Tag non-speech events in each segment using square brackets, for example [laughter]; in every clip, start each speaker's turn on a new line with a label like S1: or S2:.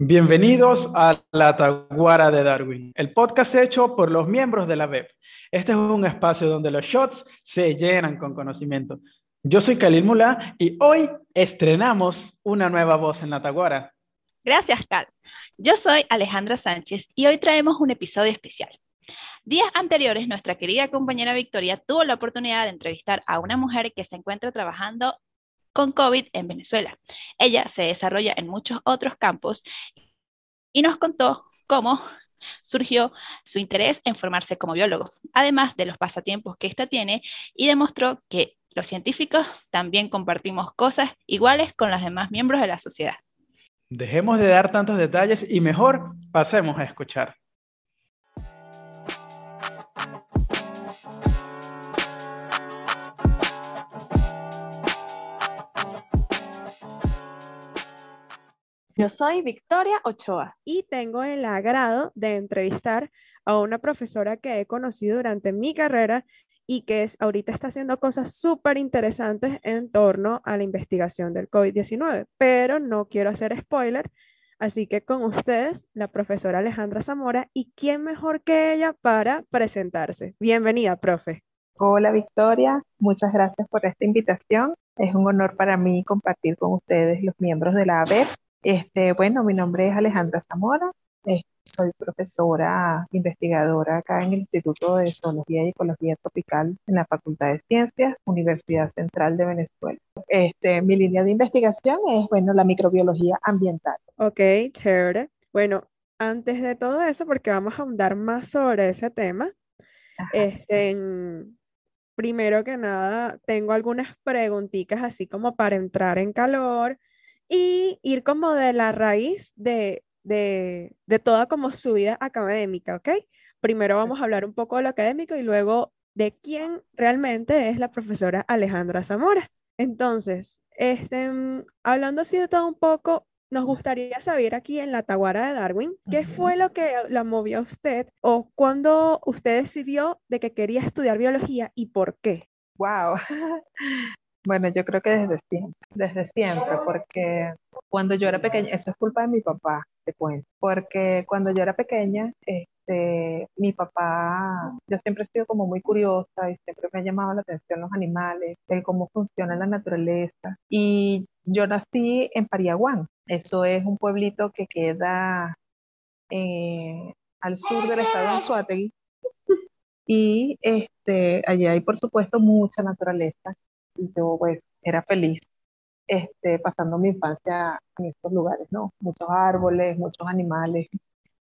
S1: Bienvenidos a La Taguara de Darwin, el podcast hecho por los miembros de la web. Este es un espacio donde los shots se llenan con conocimiento. Yo soy Khalil Mula y hoy estrenamos una nueva voz en La Taguara.
S2: Gracias, Cal. Yo soy Alejandra Sánchez y hoy traemos un episodio especial. Días anteriores, nuestra querida compañera Victoria tuvo la oportunidad de entrevistar a una mujer que se encuentra trabajando con COVID en Venezuela. Ella se desarrolla en muchos otros campos y nos contó cómo surgió su interés en formarse como biólogo, además de los pasatiempos que ésta tiene, y demostró que los científicos también compartimos cosas iguales con los demás miembros de la sociedad.
S1: Dejemos de dar tantos detalles y mejor pasemos a escuchar.
S3: Yo soy Victoria Ochoa.
S4: Y tengo el agrado de entrevistar a una profesora que he conocido durante mi carrera y que es, ahorita está haciendo cosas súper interesantes en torno a la investigación del COVID-19, pero no quiero hacer spoiler, así que con ustedes, la profesora Alejandra Zamora, y quién mejor que ella para presentarse. Bienvenida, profe.
S5: Hola, Victoria, muchas gracias por esta invitación. Es un honor para mí compartir con ustedes, los miembros de la ABEP, este, bueno, mi nombre es Alejandra Zamora, eh, soy profesora investigadora acá en el Instituto de Zoología y Ecología Tropical en la Facultad de Ciencias, Universidad Central de Venezuela. Este, mi línea de investigación es, bueno, la microbiología ambiental.
S4: Ok, chévere. Bueno, antes de todo eso, porque vamos a ahondar más sobre ese tema, este, primero que nada, tengo algunas preguntitas así como para entrar en calor y ir como de la raíz de, de, de toda como su vida académica, ¿ok? Primero vamos a hablar un poco de lo académico y luego de quién realmente es la profesora Alejandra Zamora. Entonces, este, mm, hablando así de todo un poco, nos gustaría saber aquí en la Taguara de Darwin, ¿qué fue lo que la movió a usted o cuándo usted decidió de que quería estudiar biología y por qué?
S5: Wow. [laughs] Bueno, yo creo que desde siempre, desde siempre, porque cuando yo era pequeña, eso es culpa de mi papá, te cuento, porque cuando yo era pequeña, este, mi papá, yo siempre he sido como muy curiosa y siempre me ha llamado la atención los animales, el cómo funciona la naturaleza. Y yo nací en Pariaguán, eso es un pueblito que queda eh, al sur del estado de Anzuategui. Y este, allí hay, por supuesto, mucha naturaleza y yo pues era feliz este, pasando mi infancia en estos lugares, ¿no? Muchos árboles, muchos animales.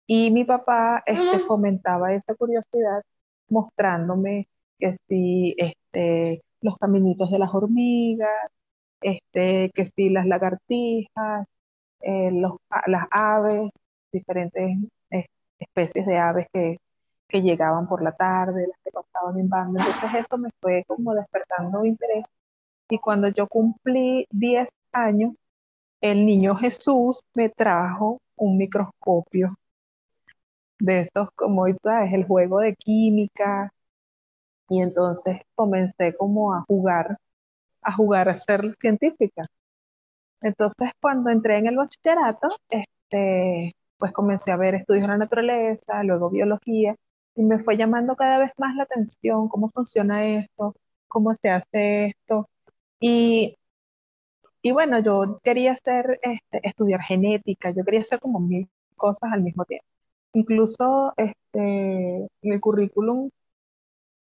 S5: Y mi papá este, fomentaba esa curiosidad mostrándome que si este, los caminitos de las hormigas, este, que si las lagartijas, eh, los, las aves, diferentes especies de aves que, que llegaban por la tarde, las que pasaban en banda. Entonces eso me fue como despertando interés. Y cuando yo cumplí 10 años, el niño Jesús me trajo un microscopio de estos, como es el juego de química. Y entonces comencé como a jugar, a jugar a ser científica. Entonces cuando entré en el bachillerato, este, pues comencé a ver estudios de la naturaleza, luego biología, y me fue llamando cada vez más la atención cómo funciona esto, cómo se hace esto. Y, y bueno, yo quería hacer, este, estudiar genética, yo quería hacer como mil cosas al mismo tiempo. Incluso este, el currículum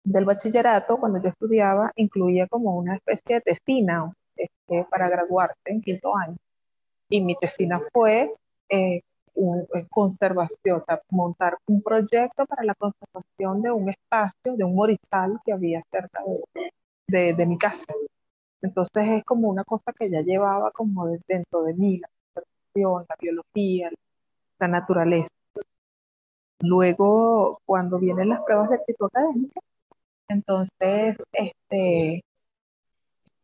S5: del bachillerato, cuando yo estudiaba, incluía como una especie de tesina este, para graduarse en quinto año. Y mi tesina fue eh, un, eh, conservación, montar un proyecto para la conservación de un espacio, de un morizal que había cerca de, de, mi casa. Entonces es como una cosa que ya llevaba como dentro de mí, la conservación, la biología, la naturaleza. Luego, cuando vienen las pruebas de actitud académica, entonces, este,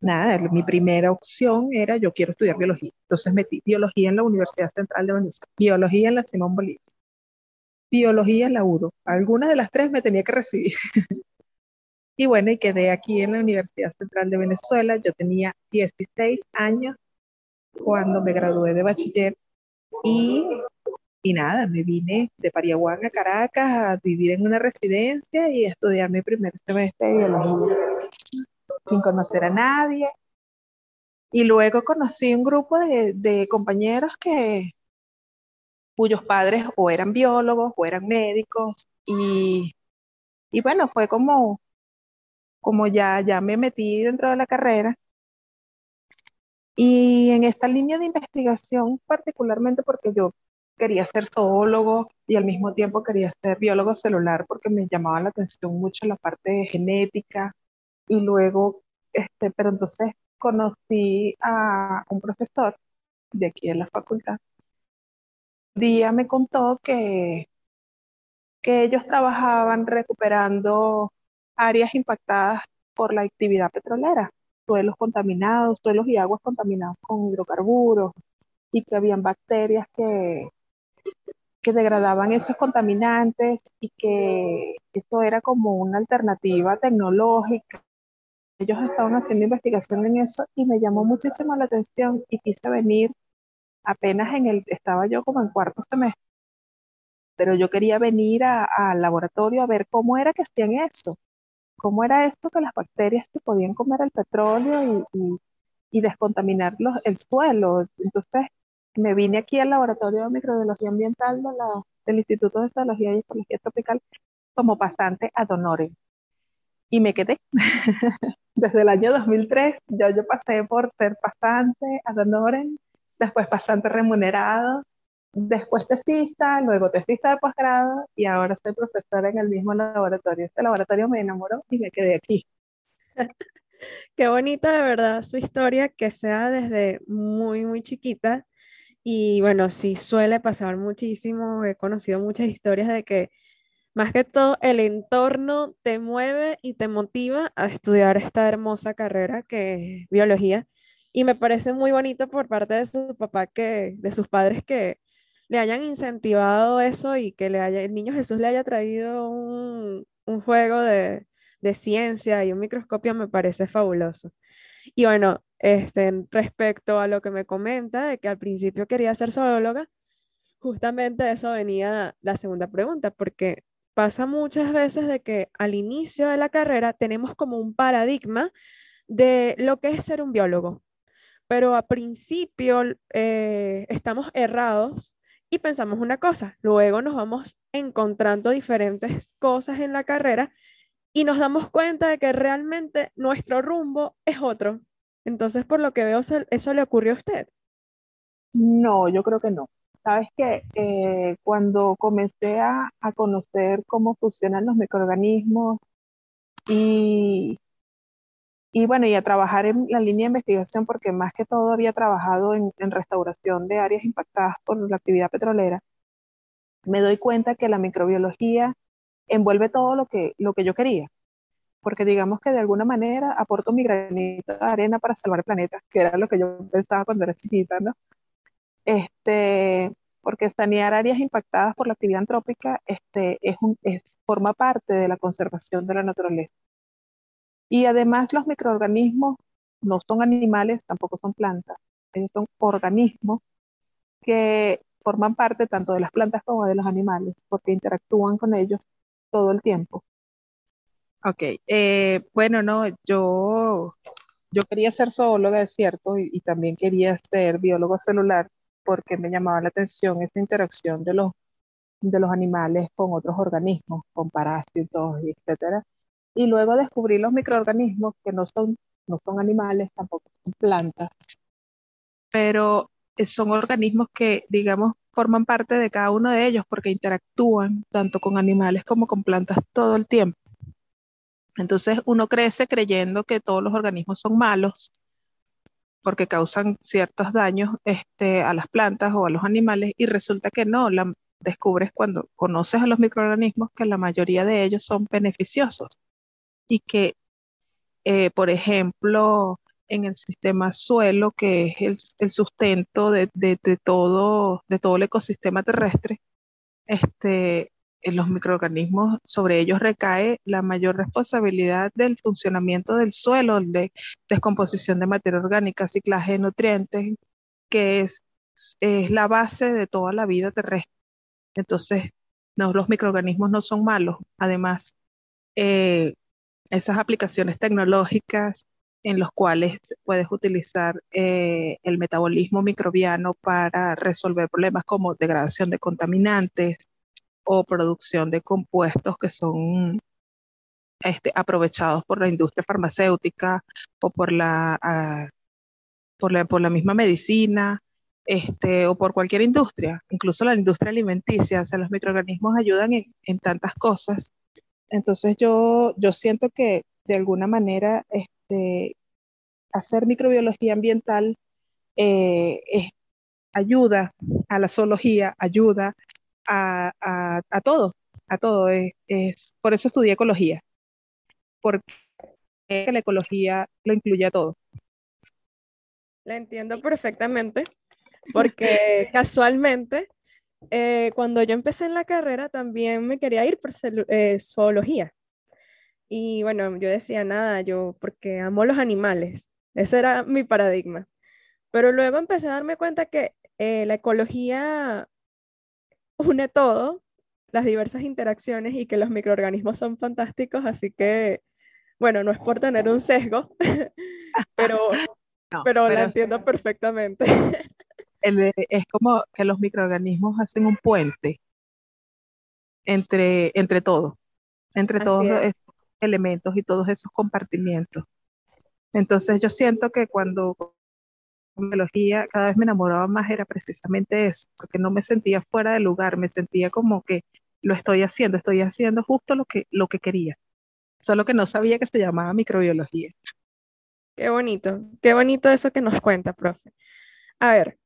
S5: nada, mi primera opción era yo quiero estudiar biología. Entonces metí biología en la Universidad Central de Venezuela, biología en la Simón Bolívar, biología en la UDO. Algunas de las tres me tenía que recibir. [laughs] y bueno, y quedé aquí en la Universidad Central de Venezuela. Yo tenía 16 años cuando me gradué de bachiller y, y nada, me vine de Pariaguán a Caracas a vivir en una residencia y estudiar mi primer semestre de biología sin conocer a nadie. Y luego conocí un grupo de, de compañeros que, cuyos padres o eran biólogos o eran médicos y, y bueno, fue como, como ya, ya me metí dentro de la carrera. Y en esta línea de investigación, particularmente porque yo quería ser zoólogo y al mismo tiempo quería ser biólogo celular porque me llamaba la atención mucho la parte de genética y luego, este, pero entonces conocí a un profesor de aquí en la facultad. Día me contó que, que ellos trabajaban recuperando áreas impactadas por la actividad petrolera, suelos contaminados, suelos y aguas contaminados con hidrocarburos, y que habían bacterias que, que degradaban esos contaminantes y que esto era como una alternativa tecnológica. Ellos estaban haciendo investigación en eso y me llamó muchísimo la atención y quise venir apenas en el, estaba yo como en cuarto semestre, pero yo quería venir al laboratorio a ver cómo era que hacían eso, cómo era esto que las bacterias que podían comer el petróleo y, y, descontaminar el suelo. Entonces me vine aquí al laboratorio de microbiología ambiental de la, del Instituto de Zoología y Ecología Tropical como pasante ad honorem. Y me quedé. [laughs] Desde el año 2003 yo, yo pasé por ser pasante ad honorem, después pasante remunerado, después tesista, luego tesista de posgrado y ahora soy profesora en el mismo laboratorio. Este laboratorio me enamoró y me quedé aquí. [laughs]
S4: Qué bonita de verdad su historia, que sea desde muy, muy chiquita. Y bueno, sí suele pasar muchísimo. He conocido muchas historias de que más que todo el entorno te mueve y te motiva a estudiar esta hermosa carrera que es biología. Y me parece muy bonito por parte de su papá que, de sus padres que le hayan incentivado eso y que le haya, el niño Jesús le haya traído un, juego de, ciencia y un microscopio me parece fabuloso. Y bueno, este, respecto a lo que me comenta de que al principio quería ser zoóloga, justamente de eso venía la segunda pregunta, porque pasa muchas veces de que al inicio de la carrera tenemos como un paradigma de lo que es ser un biólogo, pero a principio eh, estamos errados y pensamos una cosa, luego nos vamos encontrando diferentes cosas en la carrera y nos damos cuenta de que realmente nuestro rumbo es otro. Entonces, por lo que veo, ¿eso le ocurrió a usted?
S5: No, yo creo que no. Sabes que eh, cuando comencé a, a, conocer cómo funcionan los microorganismos y, y bueno, y a trabajar en la línea de investigación, porque más que todo había trabajado en, restauración de áreas impactadas por la actividad petrolera, me doy cuenta que la microbiología envuelve todo lo que, lo que yo quería, porque digamos que de alguna manera aporto mi granito de arena para salvar el planeta, que era lo que yo pensaba cuando era chiquita, ¿no? Este, porque sanear áreas impactadas por la actividad antrópica este, es un, es, forma parte de la conservación de la naturaleza. Y además los microorganismos no son animales, tampoco son plantas, ellos son organismos que forman parte tanto de las plantas como de los animales, porque interactúan con ellos todo el tiempo. Ok, eh, bueno, no, yo, yo quería ser zoóloga, es cierto, y, y, también quería ser biólogo celular porque me llamaba la atención esa interacción de los, de los animales con otros organismos, con parásitos, etcétera y luego descubrí los microorganismos que no son, no son animales, tampoco son plantas, pero son organismos que, digamos, forman parte de cada uno de ellos porque interactúan tanto con animales como con plantas todo el tiempo. Entonces uno crece creyendo que todos los organismos son malos porque causan ciertos daños este, a las plantas o a los animales y resulta que no, la, descubres cuando conoces a los microorganismos que la mayoría de ellos son beneficiosos. Y que, eh, por ejemplo, en el sistema suelo, que es el, sustento de, todo, de todo el ecosistema terrestre, este, los microorganismos, sobre ellos recae la mayor responsabilidad del funcionamiento del suelo, de descomposición de materia orgánica, ciclaje de nutrientes, que es, es la base de toda la vida terrestre. Entonces, no, los microorganismos no son malos. Además, eh, esas aplicaciones tecnológicas en los cuales puedes utilizar eh, el metabolismo microbiano para resolver problemas como degradación de contaminantes o producción de compuestos que son este, aprovechados por la industria farmacéutica o por la, ah, por la, por la misma medicina este, o por cualquier industria, incluso la industria alimenticia, o sea, los microorganismos ayudan en, tantas cosas. Entonces yo, yo siento que de alguna manera este, hacer microbiología ambiental eh, ayuda a la zoología, ayuda a, a, todo, a todo. Es, por eso estudié ecología, porque la ecología lo incluye a todo.
S4: La entiendo perfectamente, porque [laughs] casualmente eh, cuando yo empecé en la carrera también me quería ir por eh, zoología. Y bueno, yo decía nada, yo porque amo los animales. Ese era mi paradigma. Pero luego empecé a darme cuenta que eh, la ecología une todo, las diversas interacciones y que los microorganismos son fantásticos, así que, bueno, no es por tener un sesgo, [laughs] pero, [laughs] pero, la entiendo perfectamente.
S5: es como que los microorganismos hacen un puente entre, entre todo, entre todos los elementos y todos esos compartimientos. Entonces yo siento que cuando biología cada vez me enamoraba más era precisamente eso, porque no me sentía fuera de lugar, me sentía como que lo estoy haciendo, estoy haciendo justo lo que, lo que quería, solo que no sabía que se llamaba microbiología.
S4: Qué bonito, qué bonito eso que nos cuenta, profe. A ver,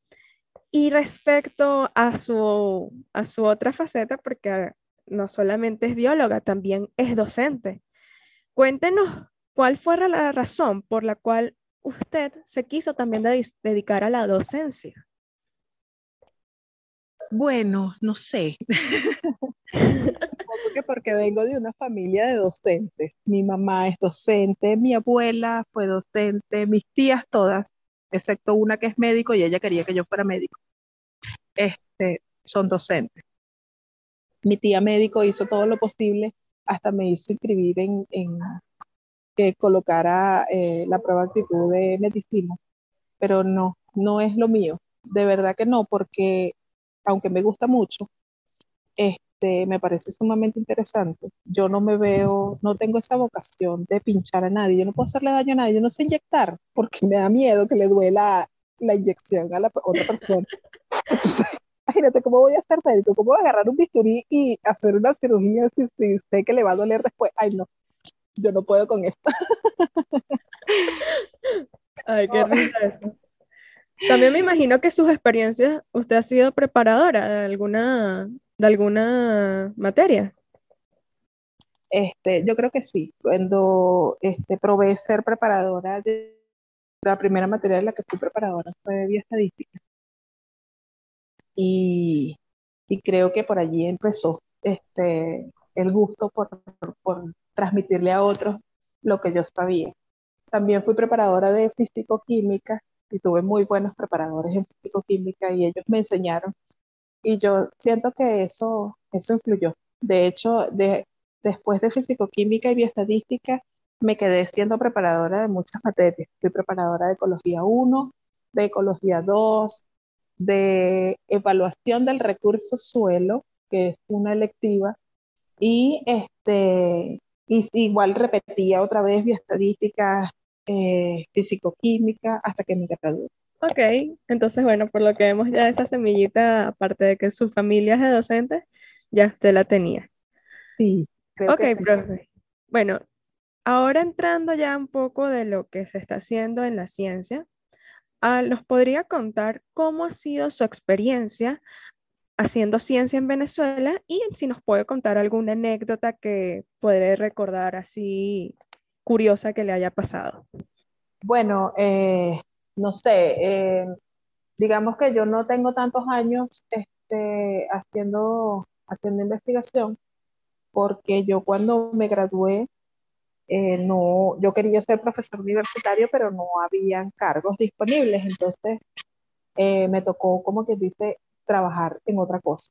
S4: y respecto a su, a su otra faceta, porque no solamente es bióloga, también es docente. Cuéntenos cuál fue la razón por la cual usted se quiso también dedicar a la docencia.
S5: Bueno, no sé. [laughs] Supongo que porque vengo de una familia de docentes. Mi mamá es docente, mi abuela fue docente, mis tías todas excepto una que es médico y ella quería que yo fuera médico, este, son docentes. Mi tía médico hizo todo lo posible, hasta me hizo inscribir en, que colocara eh, la prueba de actitud de medicina, pero no, no es lo mío, de verdad que no, porque aunque me gusta mucho, este, me parece sumamente interesante. Yo no me veo, no tengo esa vocación de pinchar a nadie, yo no puedo hacerle daño a nadie, yo no sé inyectar porque me da miedo que le duela la inyección a la otra persona. Entonces, [laughs] imagínate cómo voy a estar médico, cómo voy a agarrar un bisturí y hacer una cirugía si, si usted que le va a doler después. Ay, no, yo no puedo con esto.
S4: Ay, qué risa eso. También me imagino que sus experiencias, usted ha sido preparadora de alguna de alguna materia?
S5: Este, yo creo que sí. Cuando este, probé ser preparadora de la primera materia de la que fui preparadora fue bioestadística. Y, y creo que por allí empezó este, el gusto por, por transmitirle a otros lo que yo sabía. También fui preparadora de físico-química y tuve muy buenos preparadores en físico-química y ellos me enseñaron y yo siento que eso, eso influyó. De hecho, de, después de fisicoquímica y bioestadística, me quedé siendo preparadora de muchas materias. Fui preparadora de ecología 1, de ecología 2, de evaluación del recurso suelo, que es una electiva, y este, y, igual repetía otra vez bioestadística, eh, fisicoquímica, hasta que me gradué.
S4: Ok, entonces bueno, por lo que vemos ya esa semillita, aparte de que su familia es de docentes, ya usted la tenía.
S5: Sí.
S4: Creo ok, profe. Bueno, ahora entrando ya un poco de lo que se está haciendo en la ciencia, ah, ¿nos podría contar cómo ha sido su experiencia haciendo ciencia en Venezuela y si nos puede contar alguna anécdota que puede recordar así curiosa que le haya pasado?
S5: Bueno, eh, no sé, eh, digamos que yo no tengo tantos años este, haciendo, haciendo investigación, porque yo cuando me gradué, eh, no, yo quería ser profesor universitario, pero no habían cargos disponibles, entonces eh, me tocó, como que dice, trabajar en otra cosa.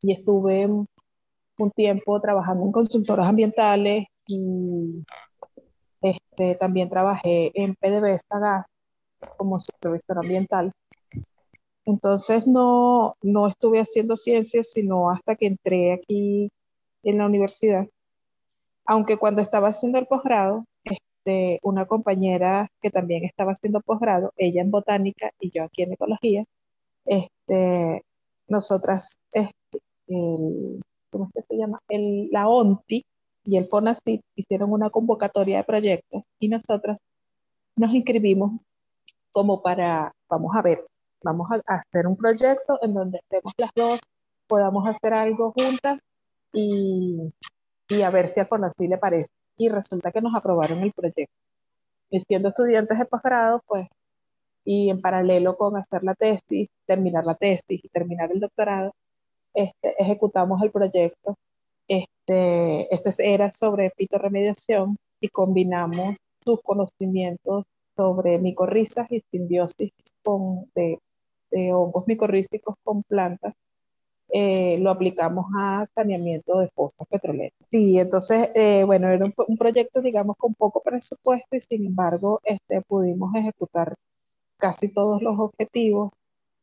S5: Y estuve un tiempo trabajando en consultoras ambientales y este, también trabajé en PDVSA Gas como supervisor ambiental. Entonces no, no estuve haciendo ciencias sino hasta que entré aquí en la universidad. Aunque cuando estaba haciendo el posgrado, este, una compañera que también estaba haciendo posgrado, ella en botánica y yo aquí en ecología, este, nosotras, este, el, ¿cómo es que se llama? El, la ONTI y el FONACIT hicieron una convocatoria de proyectos y nosotras nos inscribimos como para, vamos a ver, vamos a hacer un proyecto en donde estemos las dos, podamos hacer algo juntas y, y a ver si a FONACIT le parece. Y resulta que nos aprobaron el proyecto. Y siendo estudiantes de posgrado, pues, y en paralelo con hacer la tesis, terminar la tesis y terminar el doctorado, este, ejecutamos el proyecto. Este, este era sobre fitoremediación y combinamos sus conocimientos sobre micorrizas y simbiosis con, de, de hongos micorrísticos con plantas eh, lo aplicamos a saneamiento de pozos petroleros. Sí, entonces, eh, bueno, era un, un, proyecto, digamos, con poco presupuesto y sin embargo, este, pudimos ejecutar casi todos los objetivos.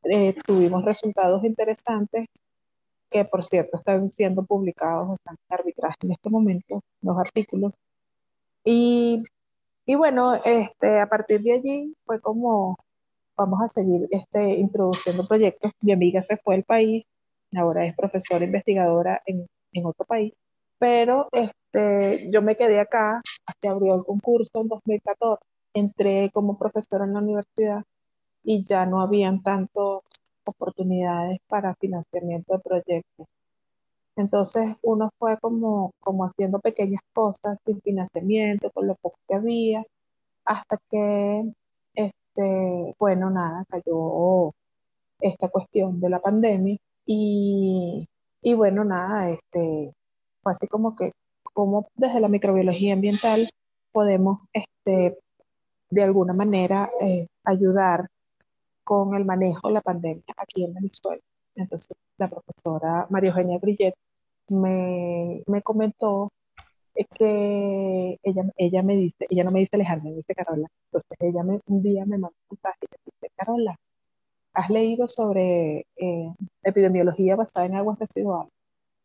S5: Eh, tuvimos resultados interesantes que por cierto están siendo publicados, están en arbitraje en este momento, los artículos. Y, y bueno, este, a partir de allí fue como vamos a seguir este, introduciendo proyectos. Mi amiga se fue al país, ahora es profesora investigadora en, en otro país, pero este, yo me quedé acá, hasta abrió el concurso en 2014, entré como profesora en la universidad y ya no habían tantos oportunidades para financiamiento de proyectos. Entonces uno fue como, como haciendo pequeñas cosas sin financiamiento, con lo poco que había, hasta que, este, bueno, nada, cayó esta cuestión de la pandemia y, y bueno, nada, este, fue así como que, como desde la microbiología ambiental podemos, este, de alguna manera, eh, ayudar con el manejo de la pandemia aquí en Venezuela. Entonces, la profesora María Eugenia Grillet me, me comentó que ella, ella me dice, ella no me dice Alejandra, me dice Carola. Entonces, ella me, un día me mandó un mensaje y me dice, Carola, ¿has leído sobre eh, epidemiología basada en aguas residuales?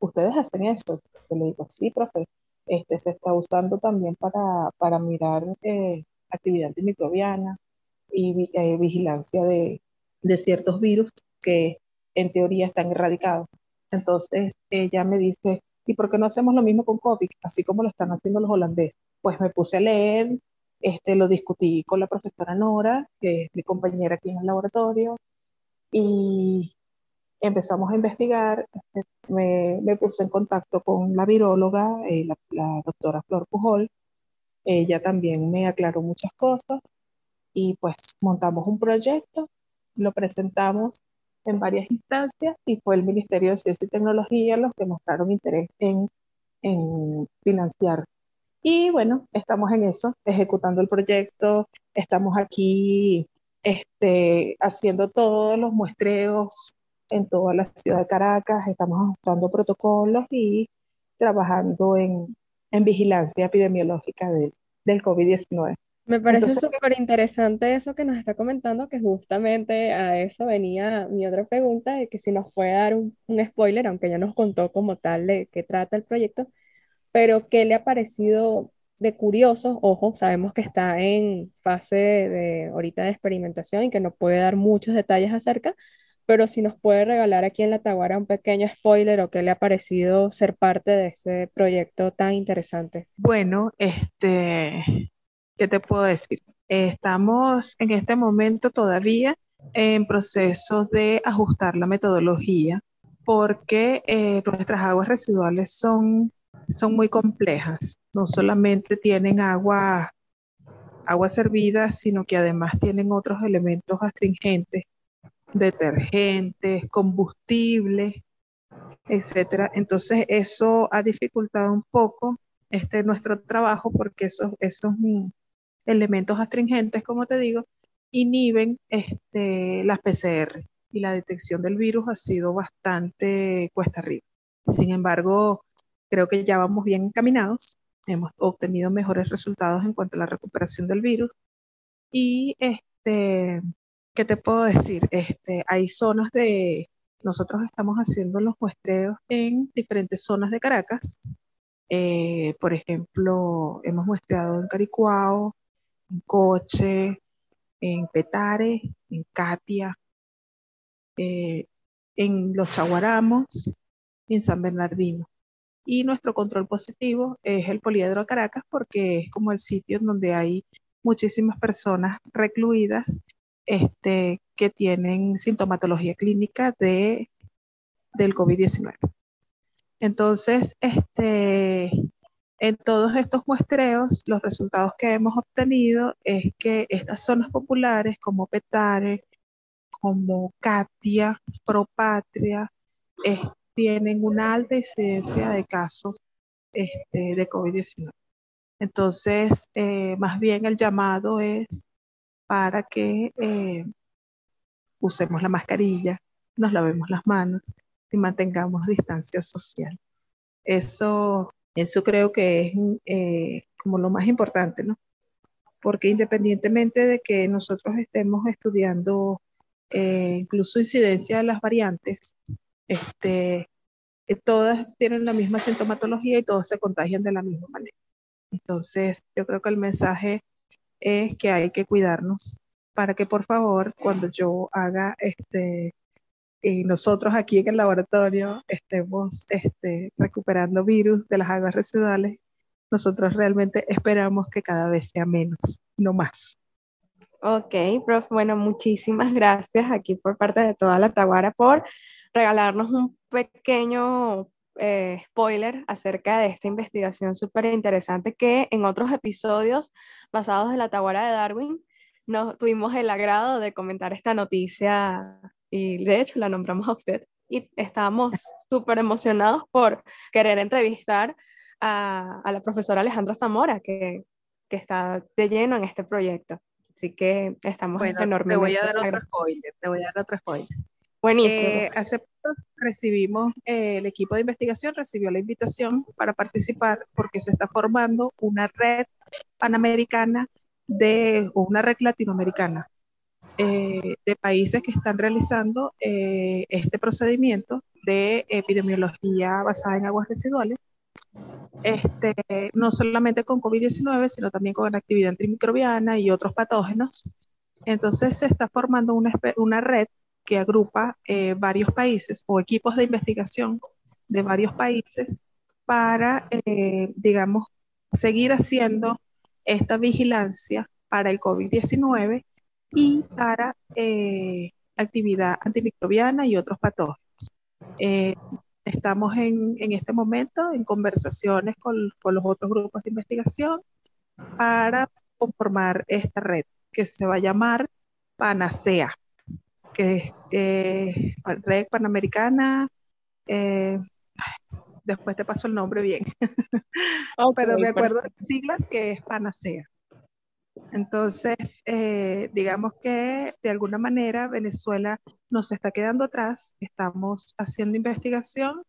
S5: ¿Ustedes hacen eso? Yo le digo, sí, profe. Este, se está usando también para, para mirar eh, actividad antimicrobiana, y eh, vigilancia de, de ciertos virus que en teoría están erradicados. Entonces ella me dice, ¿y por qué no hacemos lo mismo con COVID, así como lo están haciendo los holandeses? Pues me puse a leer, este, lo discutí con la profesora Nora, que es mi compañera aquí en el laboratorio, y empezamos a investigar. Este, me, me puse en contacto con la viróloga, eh, la, la doctora Flor Pujol. Ella también me aclaró muchas cosas y pues montamos un proyecto, lo presentamos en varias instancias y fue el Ministerio de Ciencia y Tecnología los que mostraron interés en, en financiar. Y bueno, estamos en eso, ejecutando el proyecto, estamos aquí este, haciendo todos los muestreos en toda la ciudad de Caracas, estamos ajustando protocolos y trabajando en, en vigilancia epidemiológica de, del COVID-19.
S4: Me parece súper interesante eso que nos está comentando, que justamente a eso venía mi otra pregunta, de que si nos puede dar un, un spoiler, aunque ya nos contó como tal de qué trata el proyecto, pero qué le ha parecido de curioso, ojo, sabemos que está en fase de, de ahorita de experimentación y que no puede dar muchos detalles acerca, pero si nos puede regalar aquí en La Taguara un pequeño spoiler o qué le ha parecido ser parte de ese proyecto tan interesante.
S5: Bueno, este, ¿qué te puedo decir? Estamos en este momento todavía en procesos de ajustar la metodología porque eh, nuestras aguas residuales son, son muy complejas. No solamente tienen agua, agua servida, sino que además tienen otros elementos astringentes, detergentes, combustibles, etcétera. Entonces eso ha dificultado un poco este nuestro trabajo porque esos, esos elementos astringentes, como te digo, inhiben este, las PCR y la detección del virus ha sido bastante cuesta arriba. Sin embargo, creo que ya vamos bien encaminados, hemos obtenido mejores resultados en cuanto a la recuperación del virus y este, ¿qué te puedo decir? Este, hay zonas de, nosotros estamos haciendo los muestreos en diferentes zonas de Caracas. Eh, por ejemplo, hemos muestreado en Caricuao, en Coche, en Petare, en Katia, eh, en Los Chaguaramos en San Bernardino. Y nuestro control positivo es el Poliedro Caracas porque es como el sitio en donde hay muchísimas personas recluidas este, que tienen sintomatología clínica de, del COVID-19. Entonces, este, en todos estos muestreos, los resultados que hemos obtenido es que estas zonas populares como Petare, como Katia, Propatria, tienen una alta incidencia de casos este, de COVID-19. Entonces, eh, más bien el llamado es para que eh, usemos la mascarilla, nos lavemos las manos y mantengamos distancia social. Eso, eso creo que es eh, como lo más importante, ¿no? Porque independientemente de que nosotros estemos estudiando incluso incidencia de las variantes, este, todas tienen la misma sintomatología y todos se contagian de la misma manera. Entonces, yo creo que el mensaje es que hay que cuidarnos para que por favor, cuando yo haga este, y nosotros aquí en el laboratorio estemos este, recuperando virus de las aguas residuales, nosotros realmente esperamos que cada vez sea menos, no más.
S4: Ok, prof, bueno, muchísimas gracias aquí por parte de toda la Taguara por regalarnos un pequeño eh, spoiler acerca de esta investigación súper interesante que en otros episodios basados en la Taguara de Darwin nos tuvimos el agrado de comentar esta noticia y de hecho la nombramos a usted y estábamos súper emocionados por querer entrevistar a, a, la profesora Alejandra Zamora que, que, está de lleno en este proyecto. Así que estamos
S5: bueno,
S4: enormemente...
S5: Te voy a dar otro spoiler, te voy a dar otro spoiler.
S4: Buenísimo.
S5: Eh, hace poco recibimos, eh, el equipo de investigación recibió la invitación para participar porque se está formando una red panamericana de, o una red latinoamericana eh, de países que están realizando este procedimiento de epidemiología basada en aguas residuales, este, no solamente con COVID-19, sino también con actividad antimicrobiana y otros patógenos. Entonces se está formando una, una red que agrupa eh, varios países o equipos de investigación de varios países para, eh, digamos, seguir haciendo esta vigilancia para el COVID-19 y para eh, actividad antimicrobiana y otros patógenos. estamos en, en, este momento en conversaciones con, con los otros grupos de investigación para conformar esta red que se va a llamar Panacea que es Red Panamericana, eh, después te paso el nombre bien, [laughs] pero me acuerdo de siglas que es Panacea. Entonces, eh, digamos que de alguna manera Venezuela nos está quedando atrás, estamos haciendo investigación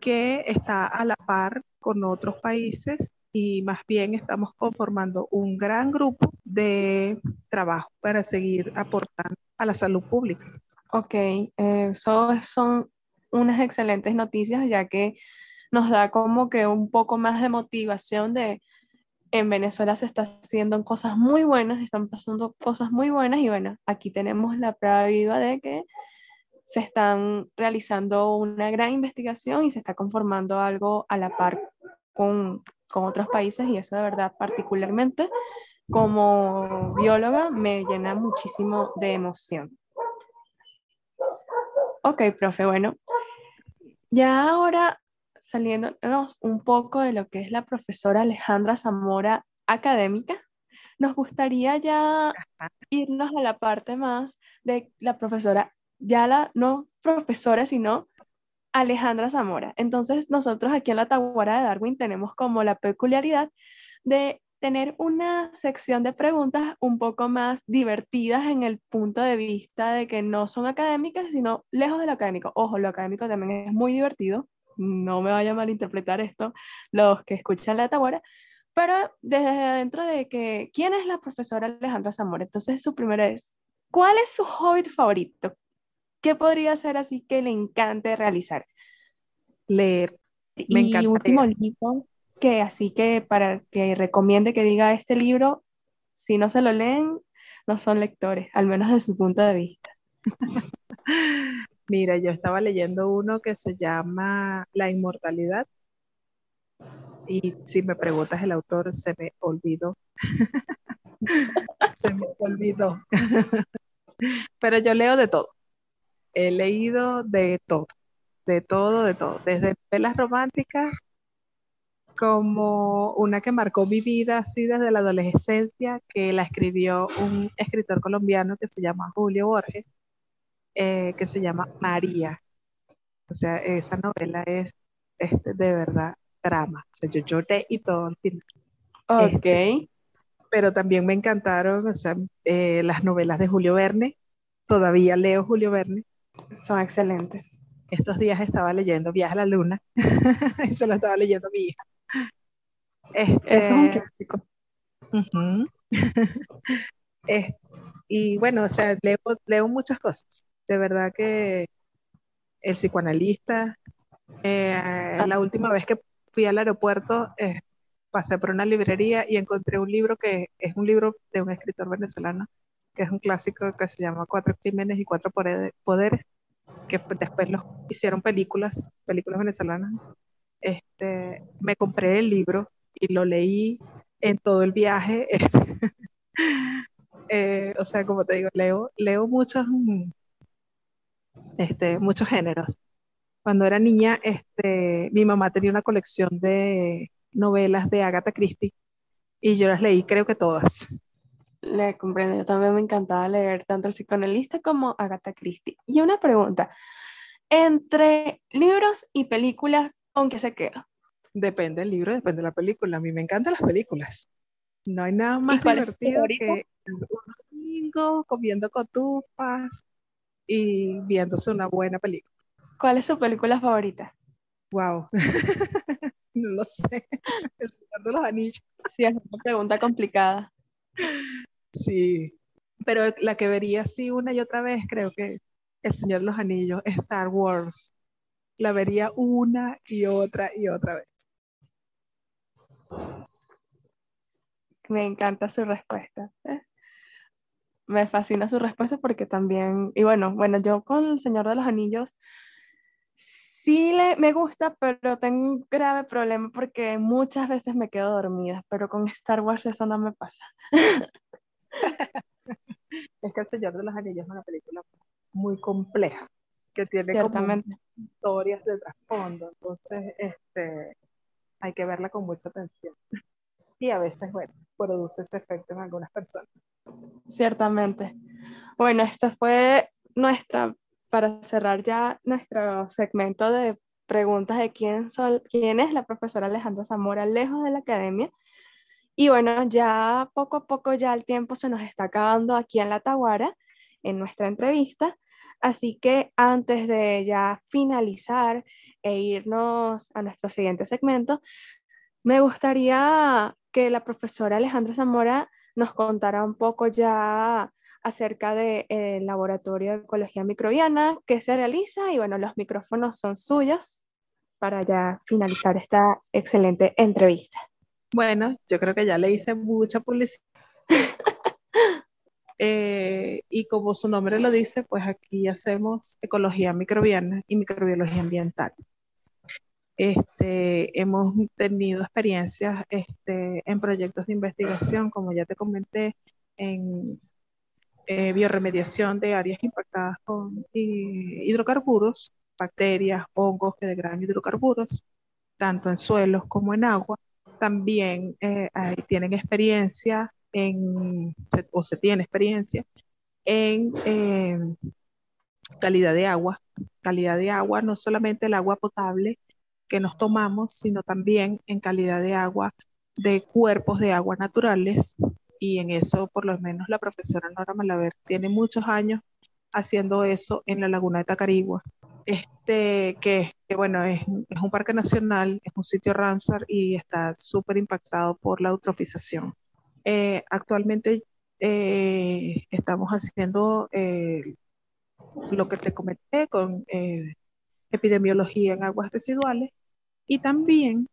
S5: que está a la par con otros países y más bien estamos conformando un gran grupo de trabajo para seguir aportando a la salud pública.
S4: Ok, eh, eso son unas excelentes noticias ya que nos da como que un poco más de motivación de en Venezuela se está haciendo cosas muy buenas, están pasando cosas muy buenas y bueno, aquí tenemos la prueba viva de que se están realizando una gran investigación y se está conformando algo a la par con, con otros países y eso de verdad particularmente como bióloga me llena muchísimo de emoción. Ok, profe, bueno, ya ahora saliéndonos un poco de lo que es la profesora Alejandra Zamora académica, nos gustaría ya irnos a la parte más de la profesora, ya la no profesora, sino Alejandra Zamora. Entonces, nosotros aquí en la Taguara de Darwin tenemos como la peculiaridad de tener una sección de preguntas un poco más divertidas en el punto de vista de que no son académicas, sino lejos de lo académico. Ojo, lo académico también es muy divertido, no me vaya a malinterpretar esto los que escuchan la tabora, pero desde dentro de que, ¿quién es la profesora Alejandra Zamora? Entonces, su primera es, ¿cuál es su hobby favorito? ¿Qué podría ser así que le encante realizar?
S5: Leer. Me
S4: y
S5: encanta
S4: último
S5: leer.
S4: libro que así que para que recomiende que diga este libro, si no se lo leen, no son lectores, al menos de su punto de vista. [laughs]
S5: Mira, yo estaba leyendo uno que se llama La Inmortalidad y si me preguntas el autor, se me olvidó. [laughs] Se me olvidó. Pero yo leo de todo. He leído de todo, de todo, de todo. Desde novelas románticas como una que marcó mi vida así desde la adolescencia, que la escribió un escritor colombiano que se llama Julio Borges, eh, que se llama María. O sea, esa novela es este, de verdad drama. O sea, yo lloré y todo al final.
S4: Ok.
S5: Pero también me encantaron, o sea, eh, las novelas de Julio Verne. Todavía leo Julio Verne.
S4: Son excelentes.
S5: Estos días estaba leyendo Viaje a la Luna [laughs] y se lo estaba leyendo mi hija.
S4: Eso es un
S5: Este,
S4: clásico. [laughs]
S5: Es- y bueno, o sea, leo, leo muchas cosas. De verdad que el psicoanalista, eh, la última vez que fui al aeropuerto, eh, pasé por una librería y encontré un libro que es un libro de un escritor venezolano, que es un clásico que se llama Cuatro Crímenes y Cuatro Poderes, que después los hicieron películas, películas venezolanas. Este, me compré el libro y lo leí en todo el viaje. [laughs] Eh, o sea, como te digo, leo, leo muchos, mm, este, muchos géneros. Cuando era niña, este, mi mamá tenía una colección de novelas de Agatha Christie y yo las leí, creo que todas.
S4: Le comprendo. Yo también me encantaba leer tanto el psicoanalista como Agatha Christie. Y una pregunta. Entre libros y películas, ¿con qué se queda?
S5: Depende del libro, depende de la película. A mí me encantan las películas. No hay nada más divertido que un domingo comiendo cotufas y viéndose una buena película.
S4: ¿Cuál es su película favorita?
S5: Wow. [laughs] No lo sé. [laughs] El Señor de los Anillos.
S4: Sí, es una pregunta complicada.
S5: Sí. Pero la que vería así una y otra vez, creo que El Señor de los Anillos, Star Wars. La vería una y otra y otra vez.
S4: Me encanta su respuesta. ¿eh? Me fascina su respuesta porque también, y bueno, bueno, yo con El Señor de los Anillos sí le, me gusta, pero tengo un grave problema porque muchas veces me quedo dormida, pero con Star Wars eso no me pasa. [laughs]
S5: Es que El Señor de los Anillos es una película muy compleja, que tiene como historias de trasfondo. Entonces, este, hay que verla con mucha atención. Y a veces, bueno, produce ese efecto en algunas personas.
S4: Ciertamente. Bueno, esta fue nuestra, para cerrar ya nuestro segmento de preguntas de quién, sol, quién es la profesora Alejandra Zamora lejos de la academia. Y bueno, ya poco a poco ya el tiempo se nos está acabando aquí en La Taguara, en nuestra entrevista. Así que antes de ya finalizar e irnos a nuestro siguiente segmento, me gustaría que la profesora Alejandra Zamora nos contara un poco ya acerca del laboratorio de ecología microbiana que se realiza y bueno, los micrófonos son suyos para ya finalizar esta excelente entrevista.
S5: Bueno, yo creo que ya le hice mucha publicidad. [laughs] Eh, y como su nombre lo dice, pues aquí hacemos ecología microbiana y microbiología ambiental. Este, hemos tenido experiencias este, en proyectos de investigación, como ya te comenté, en eh, bioremediación de áreas impactadas con hi- hidrocarburos, bacterias, hongos que degradan hidrocarburos, tanto en suelos como en agua. También eh, tienen experiencia en, o se tiene experiencia en eh, calidad de agua. Calidad de agua, no solamente el agua potable que nos tomamos, sino también en calidad de agua de cuerpos de agua naturales y en eso por lo menos la profesora Nora Malaver tiene muchos años haciendo eso en la laguna de Tacarigua, este, que, bueno, es, un parque nacional, es un sitio Ramsar y está súper impactado por la eutrofización. Eh, actualmente eh, estamos haciendo eh, lo que te comenté con epidemiología en aguas residuales y también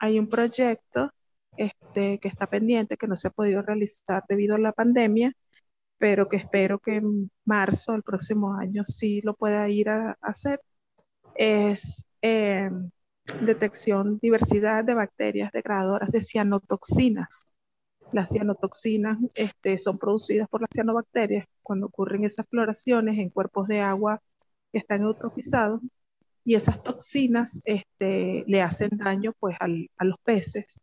S5: hay un proyecto este, que está pendiente, que no se ha podido realizar debido a la pandemia, pero que espero que en marzo del próximo año sí lo pueda ir a, hacer, es eh, detección, diversidad de bacterias degradadoras de cianotoxinas. Las cianotoxinas este, son producidas por las cianobacterias cuando ocurren esas floraciones en cuerpos de agua que están eutrofizados y esas toxinas este, le hacen daño pues, a los peces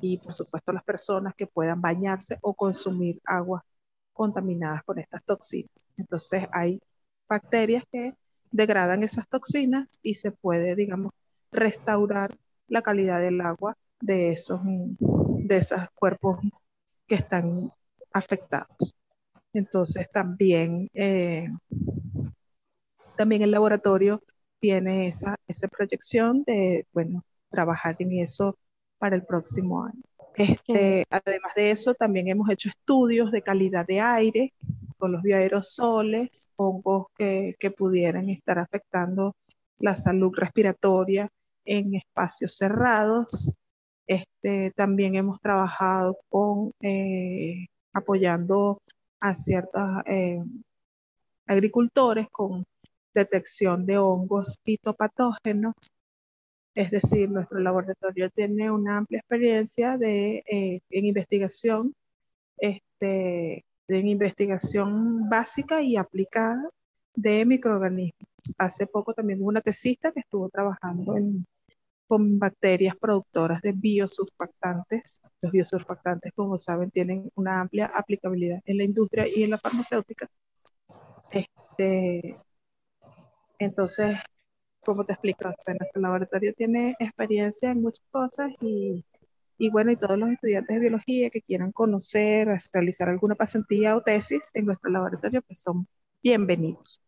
S5: y por supuesto a las personas que puedan bañarse o consumir aguas contaminadas con estas toxinas. Entonces hay bacterias que degradan esas toxinas y se puede, digamos, restaurar la calidad del agua de esos, de esos cuerpos que están afectados. Entonces también, eh, también el laboratorio tiene esa, esa proyección de, bueno, trabajar en eso para el próximo año. Este, además de eso, también hemos hecho estudios de calidad de aire con los bioaerosoles, hongos que, que pudieran estar afectando la salud respiratoria en espacios cerrados. Este, también hemos trabajado con eh, apoyando a ciertos eh, agricultores con detección de hongos fitopatógenos es decir, nuestro laboratorio tiene una amplia experiencia de, eh, en investigación, este, en investigación básica y aplicada de microorganismos. Hace poco también hubo una tesista que estuvo trabajando con bacterias productoras de biosurfactantes. Los biosurfactantes, como saben, tienen una amplia aplicabilidad en la industria y en la farmacéutica. Este, entonces, como te explico, nuestro laboratorio tiene experiencia en muchas cosas y, y, bueno, y todos los estudiantes de biología que quieran conocer, realizar alguna pasantía o tesis en nuestro laboratorio, pues son bienvenidos.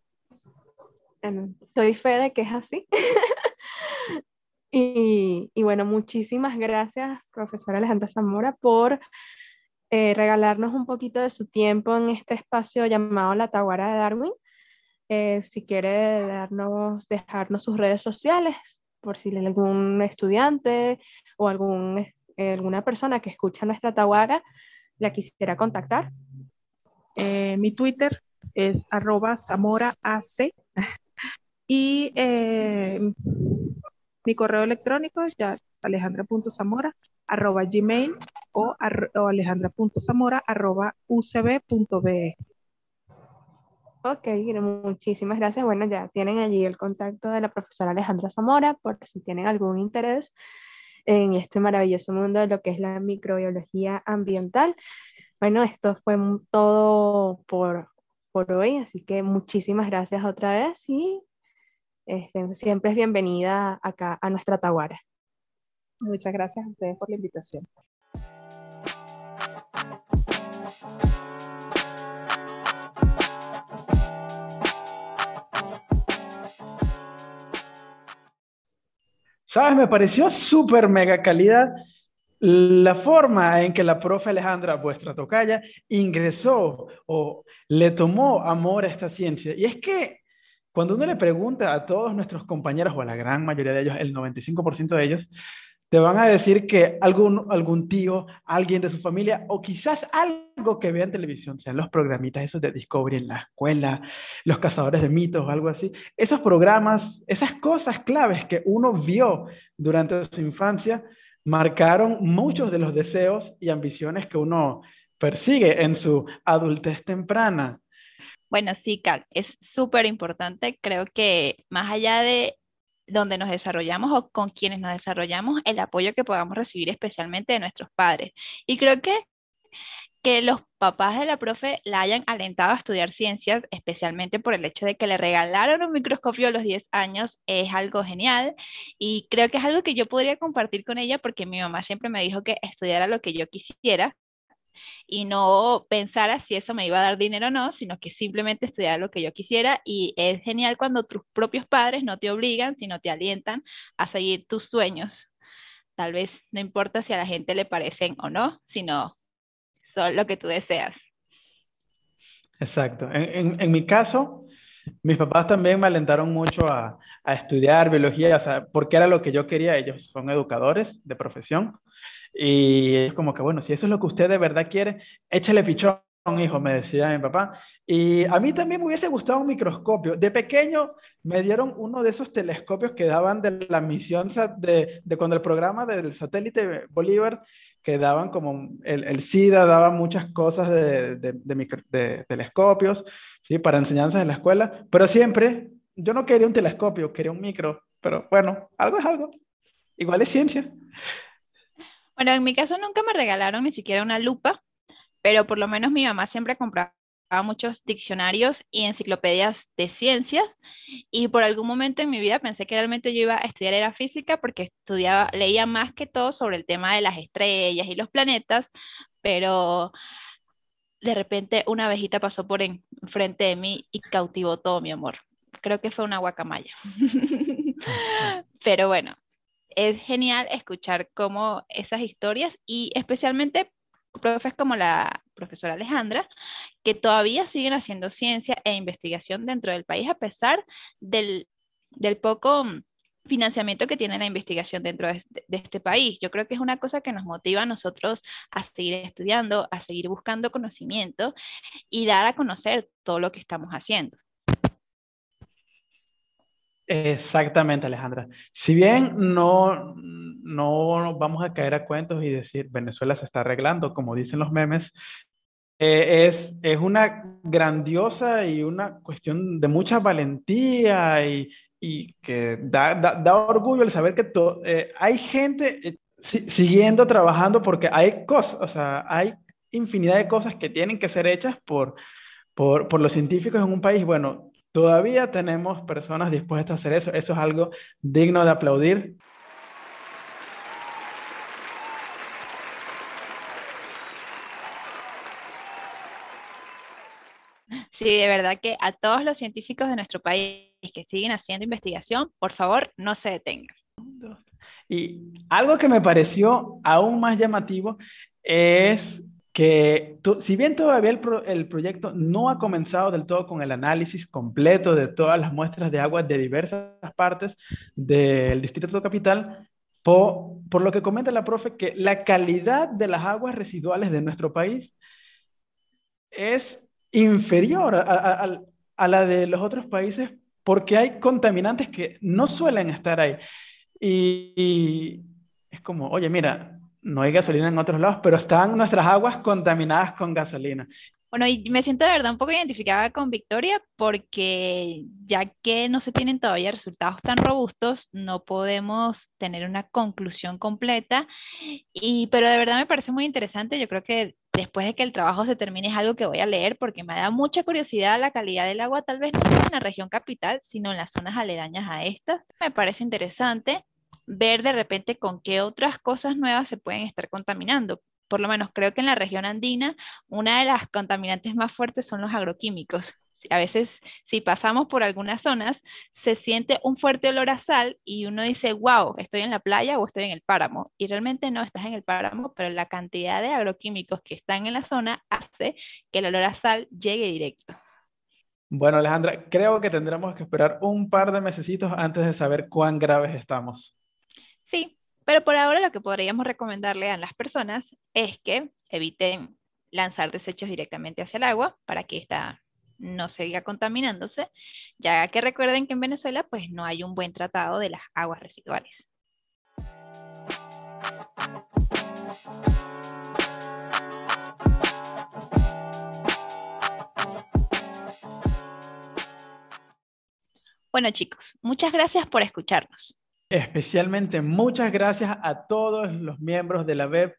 S4: Estoy fe de que es así. [laughs] y, y, bueno, muchísimas gracias, profesora Alejandra Zamora, por eh, regalarnos un poquito de su tiempo en este espacio llamado La Taguara de Darwin. Eh, si quiere darnos, dejarnos sus redes sociales, por si algún estudiante o algún, eh, alguna persona que escucha nuestra tahuaga la quisiera contactar.
S5: Eh, mi Twitter es arroba zamoraac [laughs] y mi correo electrónico es ya alejandra.zamora arroba gmail o, o alejandra.zamora arroba ucb.be.
S4: Ok, muchísimas gracias. Bueno, ya tienen allí el contacto de la profesora Alejandra Zamora por si tienen algún interés en este maravilloso mundo de lo que es la microbiología ambiental. Bueno, esto fue todo por, por hoy, así que muchísimas gracias otra vez y este, siempre es bienvenida acá a nuestra Taguara.
S5: Muchas gracias a ustedes por la invitación.
S1: ¿Sabes? Me pareció súper mega calidad la forma en que la profe Alejandra, vuestra tocaya, ingresó o le tomó amor a esta ciencia. Y es que cuando uno le pregunta a todos nuestros compañeros, o a la gran mayoría de ellos, el 95% de ellos, te van a decir que algún, algún tío, alguien de su familia, o quizás algo que vea en televisión, sean los programitas esos de Discovery en la escuela, los cazadores de mitos o algo así, esos programas, esas cosas claves que uno vio durante su infancia, marcaron muchos de los deseos y ambiciones que uno persigue en su adultez temprana.
S2: Bueno, sí, Cal, es súper importante. Creo que más allá de donde nos desarrollamos o con quienes nos desarrollamos, el apoyo que podamos recibir especialmente de nuestros padres. Y creo que, que los papás de la profe la hayan alentado a estudiar ciencias, especialmente por el hecho de que le regalaron un microscopio a los 10 años, es algo genial y creo que es algo que yo podría compartir con ella porque mi mamá siempre me dijo que estudiara lo que yo quisiera y no pensara si eso me iba a dar dinero o no, sino que simplemente estudiara lo que yo quisiera y es genial cuando tus propios padres no te obligan, sino te alientan a seguir tus sueños. Tal vez no importa si a la gente le parecen o no, sino son lo que tú deseas.
S1: Exacto. En, en, mi caso, mis papás también me alentaron mucho a, a estudiar biología, o sea, porque era lo que yo quería. Ellos son educadores de profesión. Y es como que, bueno, si eso es lo que usted de verdad quiere, échale pichón, hijo, me decía mi papá. Y a mí también me hubiese gustado un microscopio. De pequeño me dieron uno de esos telescopios que daban de la misión de, de cuando el programa del satélite Bolívar que daban como el, el SIDA daba muchas cosas de, de, de, telescopios, ¿sí? Para enseñanzas en la escuela, pero siempre, yo no quería un telescopio, quería un micro, pero bueno, algo es algo, igual es ciencia.
S2: Bueno, en mi caso nunca me regalaron ni siquiera una lupa, pero por lo menos mi mamá siempre compraba muchos diccionarios y enciclopedias de ciencias y por algún momento en mi vida pensé que realmente yo iba a estudiar era física porque estudiaba, leía más que todo sobre el tema de las estrellas y los planetas, pero de repente una abejita pasó por enfrente de mí y cautivó todo mi amor. Creo que fue una guacamaya. [laughs] pero bueno, es genial escuchar cómo esas historias y especialmente profes como la profesora Alejandra, que todavía siguen haciendo ciencia e investigación dentro del país a pesar del, poco financiamiento que tiene la investigación dentro de este, de este, país. Yo creo que es una cosa que nos motiva a nosotros a seguir estudiando, a seguir buscando conocimiento y dar a conocer todo lo que estamos haciendo.
S1: Exactamente, Alejandra. Si bien no, no vamos a caer a cuentos y decir Venezuela se está arreglando, como dicen los memes, eh, es, es una grandiosa y una cuestión de mucha valentía y, y que da, da, da, orgullo el saber que eh, hay gente eh, siguiendo trabajando porque hay cosas, o sea, hay infinidad de cosas que tienen que ser hechas por, por, por los científicos en un país. Bueno, Todavía tenemos personas dispuestas a hacer eso. Eso es algo digno de aplaudir.
S2: Sí, de verdad que a todos los científicos de nuestro país que siguen haciendo investigación, por favor, no se detengan.
S1: Y algo que me pareció aún más llamativo es que si bien todavía el, el, proyecto no ha comenzado del todo con el análisis completo de todas las muestras de agua de diversas partes del distrito capital, por, por lo que comenta la profe, que la calidad de las aguas residuales de nuestro país es inferior a, a, a la de los otros países porque hay contaminantes que no suelen estar ahí. Y, y es como, oye, mira, no hay gasolina en otros lados, pero están nuestras aguas contaminadas con gasolina.
S2: Bueno, y me siento de verdad un poco identificada con Victoria porque ya que no se tienen todavía resultados tan robustos, no podemos tener una conclusión completa. Y, pero de verdad me parece muy interesante. Yo creo que después de que el trabajo se termine es algo que voy a leer porque me da mucha curiosidad la calidad del agua, tal vez no en la región capital, sino en las zonas aledañas a esta. Me parece interesante ver de repente con qué otras cosas nuevas se pueden estar contaminando. Por lo menos creo que en la región andina una de las contaminantes más fuertes son los agroquímicos. A veces si pasamos por algunas zonas se siente un fuerte olor a sal y uno dice, wow, estoy en la playa o estoy en el páramo. Y realmente no estás en el páramo, pero la cantidad de agroquímicos que están en la zona hace que el olor a sal llegue directo.
S1: Bueno, Alejandra, creo que tendremos que esperar un par de mesecitos antes de saber cuán graves estamos.
S2: Sí, pero por ahora lo que podríamos recomendarle a las personas es que eviten lanzar desechos directamente hacia el agua para que ésta no siga contaminándose, ya que recuerden que en Venezuela pues no hay un buen tratado de las aguas residuales. Bueno chicos, muchas gracias por escucharnos.
S1: Especialmente muchas gracias a todos los miembros de la web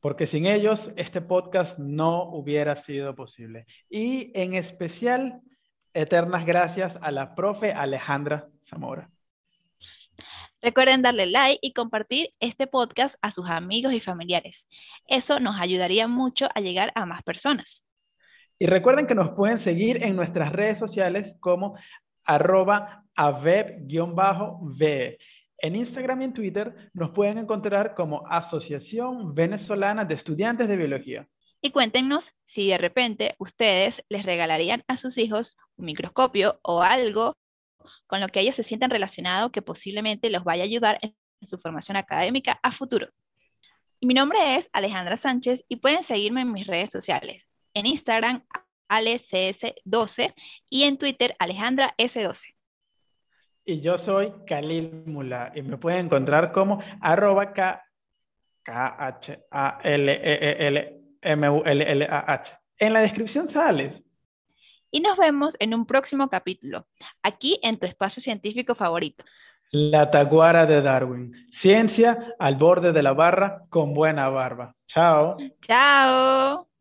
S1: porque sin ellos este podcast no hubiera sido posible. Y en especial, eternas gracias a la profe Alejandra Zamora.
S2: Recuerden darle like y compartir este podcast a sus amigos y familiares. Eso nos ayudaría mucho a llegar a más personas.
S1: Y recuerden que nos pueden seguir en nuestras redes sociales como arroba aveb-v. En Instagram y en Twitter nos pueden encontrar como Asociación Venezolana de Estudiantes de Biología.
S2: Y cuéntenos si de repente ustedes les regalarían a sus hijos un microscopio o algo con lo que ellos se sientan relacionados que posiblemente los vaya a ayudar en su formación académica a futuro. mi nombre es Alejandra Sánchez y pueden seguirme en mis redes sociales. En Instagram, AleCS12 y en Twitter, Alejandra S12.
S1: Y yo soy Khalil Mula y me pueden encontrar como arroba K, H A L E L M U L L A H. En la descripción sale.
S2: Y nos vemos en un próximo capítulo, aquí en tu espacio científico favorito.
S1: La taguara de Darwin. Ciencia al borde de la barra con buena barba. Chao.
S2: Chao.